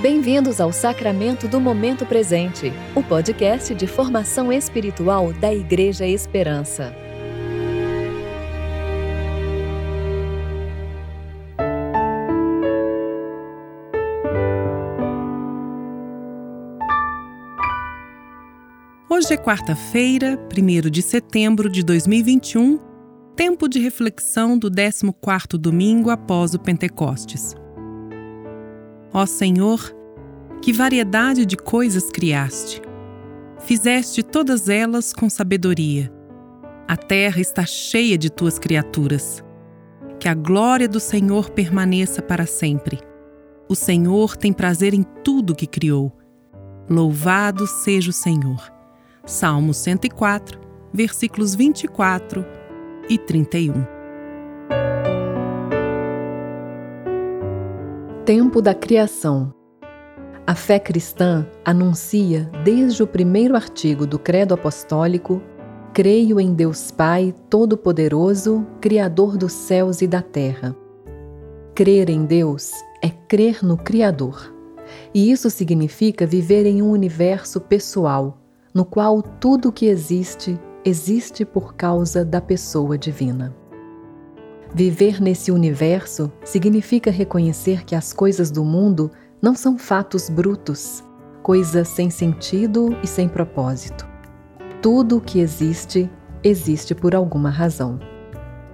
Bem-vindos ao Sacramento do Momento Presente, o podcast de formação espiritual da Igreja Esperança. Hoje é quarta-feira, 1 de setembro de 2021, tempo de reflexão do 14º domingo após o Pentecostes. Ó Senhor, que variedade de coisas criaste! Fizeste todas elas com sabedoria. A terra está cheia de tuas criaturas. Que a glória do Senhor permaneça para sempre. O Senhor tem prazer em tudo que criou. Louvado seja o Senhor. Salmo 104, versículos 24 e 31. Tempo da Criação A fé cristã anuncia, desde o primeiro artigo do Credo Apostólico, Creio em Deus Pai Todo-Poderoso, Criador dos céus e da terra. Crer em Deus é crer no Criador. E isso significa viver em um universo pessoal, no qual tudo que existe, existe por causa da pessoa divina. Viver nesse universo significa reconhecer que as coisas do mundo não são fatos brutos, coisas sem sentido e sem propósito. Tudo o que existe, existe por alguma razão.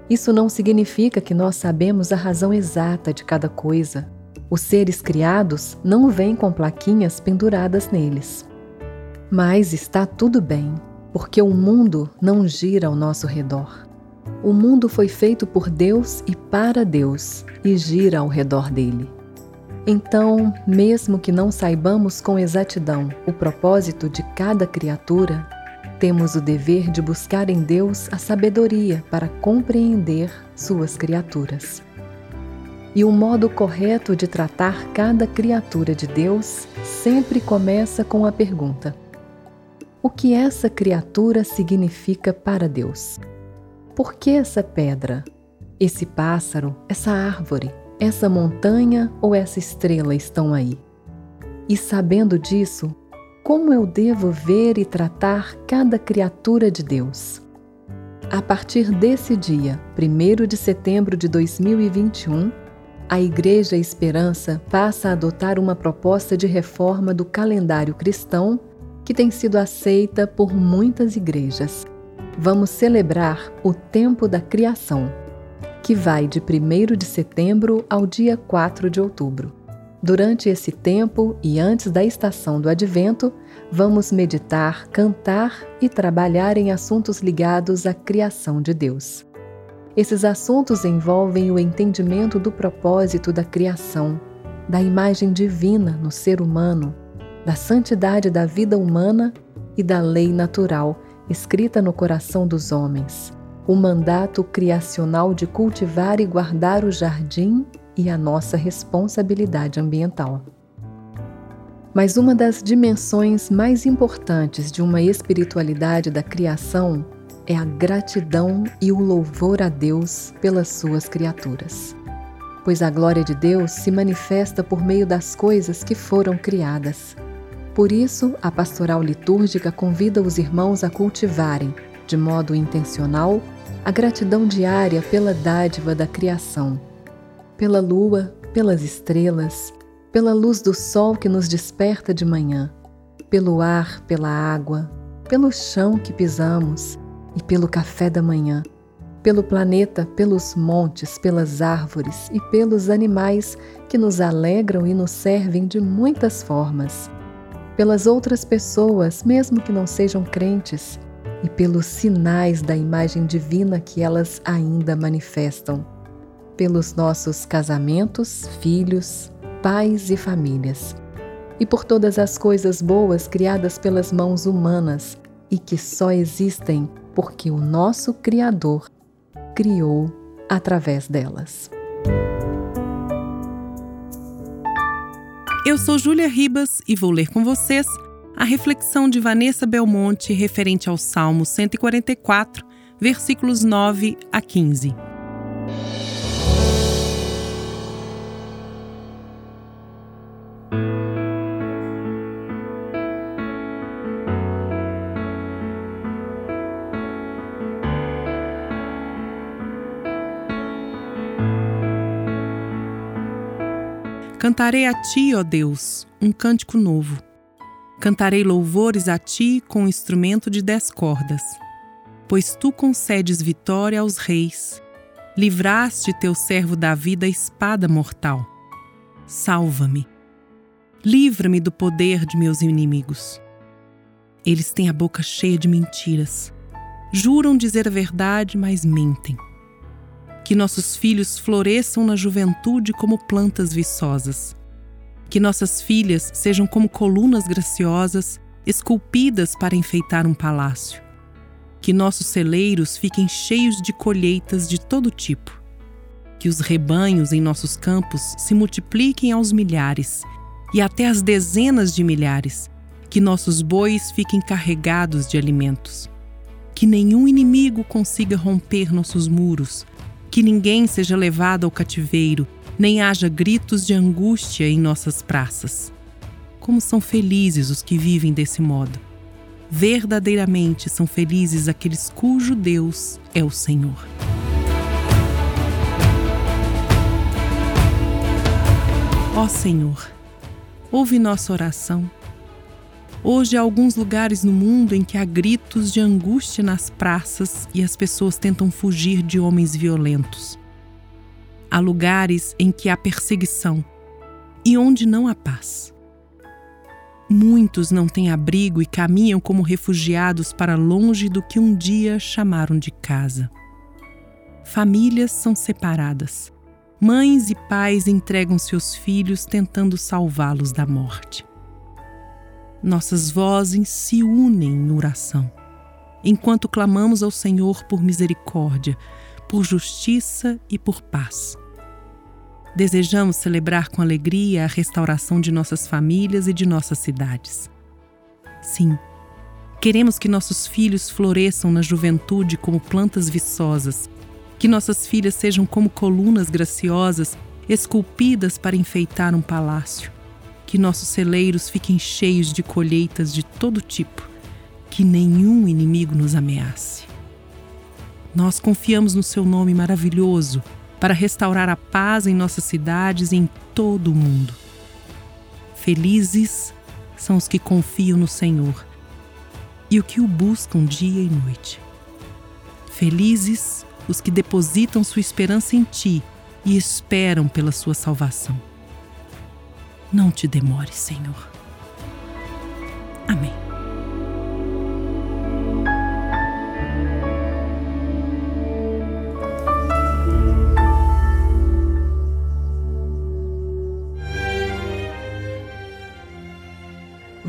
Isso não significa que nós sabemos a razão exata de cada coisa. Os seres criados não vêm com plaquinhas penduradas neles. Mas está tudo bem, porque o mundo não gira ao nosso redor. O mundo foi feito por Deus e para Deus e gira ao redor dele. Então, mesmo que não saibamos com exatidão o propósito de cada criatura, temos o dever de buscar em Deus a sabedoria para compreender suas criaturas. E o modo correto de tratar cada criatura de Deus sempre começa com a pergunta: o que essa criatura significa para Deus. Por que essa pedra, esse pássaro, essa árvore, essa montanha ou essa estrela estão aí? E sabendo disso, como eu devo ver e tratar cada criatura de Deus? A partir desse dia, 1 de setembro de 2021, a Igreja Esperança passa a adotar uma proposta de reforma do calendário cristão que tem sido aceita por muitas igrejas. Vamos celebrar o tempo da criação, que vai de 1 de setembro ao dia 4 de outubro. Durante esse tempo e antes da estação do advento, vamos meditar, cantar e trabalhar em assuntos ligados à criação de Deus. Esses assuntos envolvem o entendimento do propósito da criação, da imagem divina no ser humano, da santidade da vida humana e da lei natural escrita no coração dos homens, o mandato criacional de cultivar e guardar o jardim e a nossa responsabilidade ambiental. Mas uma das dimensões mais importantes de uma espiritualidade da criação é a gratidão e o louvor a Deus pelas suas criaturas. Pois a glória de Deus se manifesta por meio das coisas que foram criadas por isso, a pastoral litúrgica convida os irmãos a cultivarem, de modo intencional, a gratidão diária pela dádiva da criação, pela lua, pelas estrelas, pela luz do sol que nos desperta de manhã, pelo ar, pela água, pelo chão que pisamos e pelo café da manhã, pelo planeta, pelos montes, pelas árvores e pelos animais que nos alegram e nos servem de muitas formas. Pelas outras pessoas, mesmo que não sejam crentes, e pelos sinais da imagem divina que elas ainda manifestam, pelos nossos casamentos, filhos, pais e famílias, e por todas as coisas boas criadas pelas mãos humanas e que só existem porque o nosso Criador criou através delas. Eu sou Júlia Ribas e vou ler com vocês a reflexão de Vanessa Belmonte referente ao Salmo 144, versículos 9 a 15. Cantarei a ti, ó Deus, um cântico novo. Cantarei louvores a ti com um instrumento de dez cordas, pois tu concedes vitória aos reis. Livraste teu servo Davi da espada mortal. Salva-me. Livra-me do poder de meus inimigos. Eles têm a boca cheia de mentiras. Juram dizer a verdade, mas mentem. Que nossos filhos floresçam na juventude como plantas viçosas. Que nossas filhas sejam como colunas graciosas, esculpidas para enfeitar um palácio. Que nossos celeiros fiquem cheios de colheitas de todo tipo. Que os rebanhos em nossos campos se multipliquem aos milhares e até às dezenas de milhares. Que nossos bois fiquem carregados de alimentos. Que nenhum inimigo consiga romper nossos muros que ninguém seja levado ao cativeiro, nem haja gritos de angústia em nossas praças. Como são felizes os que vivem desse modo. Verdadeiramente são felizes aqueles cujo Deus é o Senhor. Ó Senhor, ouve nossa oração Hoje há alguns lugares no mundo em que há gritos de angústia nas praças e as pessoas tentam fugir de homens violentos. Há lugares em que há perseguição e onde não há paz. Muitos não têm abrigo e caminham como refugiados para longe do que um dia chamaram de casa. Famílias são separadas. Mães e pais entregam seus filhos tentando salvá-los da morte nossas vozes se unem em oração, enquanto clamamos ao Senhor por misericórdia, por justiça e por paz. Desejamos celebrar com alegria a restauração de nossas famílias e de nossas cidades. Sim, queremos que nossos filhos floresçam na juventude como plantas viçosas, que nossas filhas sejam como colunas graciosas esculpidas para enfeitar um palácio que nossos celeiros fiquem cheios de colheitas de todo tipo, que nenhum inimigo nos ameace. Nós confiamos no seu nome maravilhoso para restaurar a paz em nossas cidades e em todo o mundo. Felizes são os que confiam no Senhor e o que o buscam dia e noite. Felizes os que depositam sua esperança em Ti e esperam pela sua salvação. Não te demores, Senhor. Amém.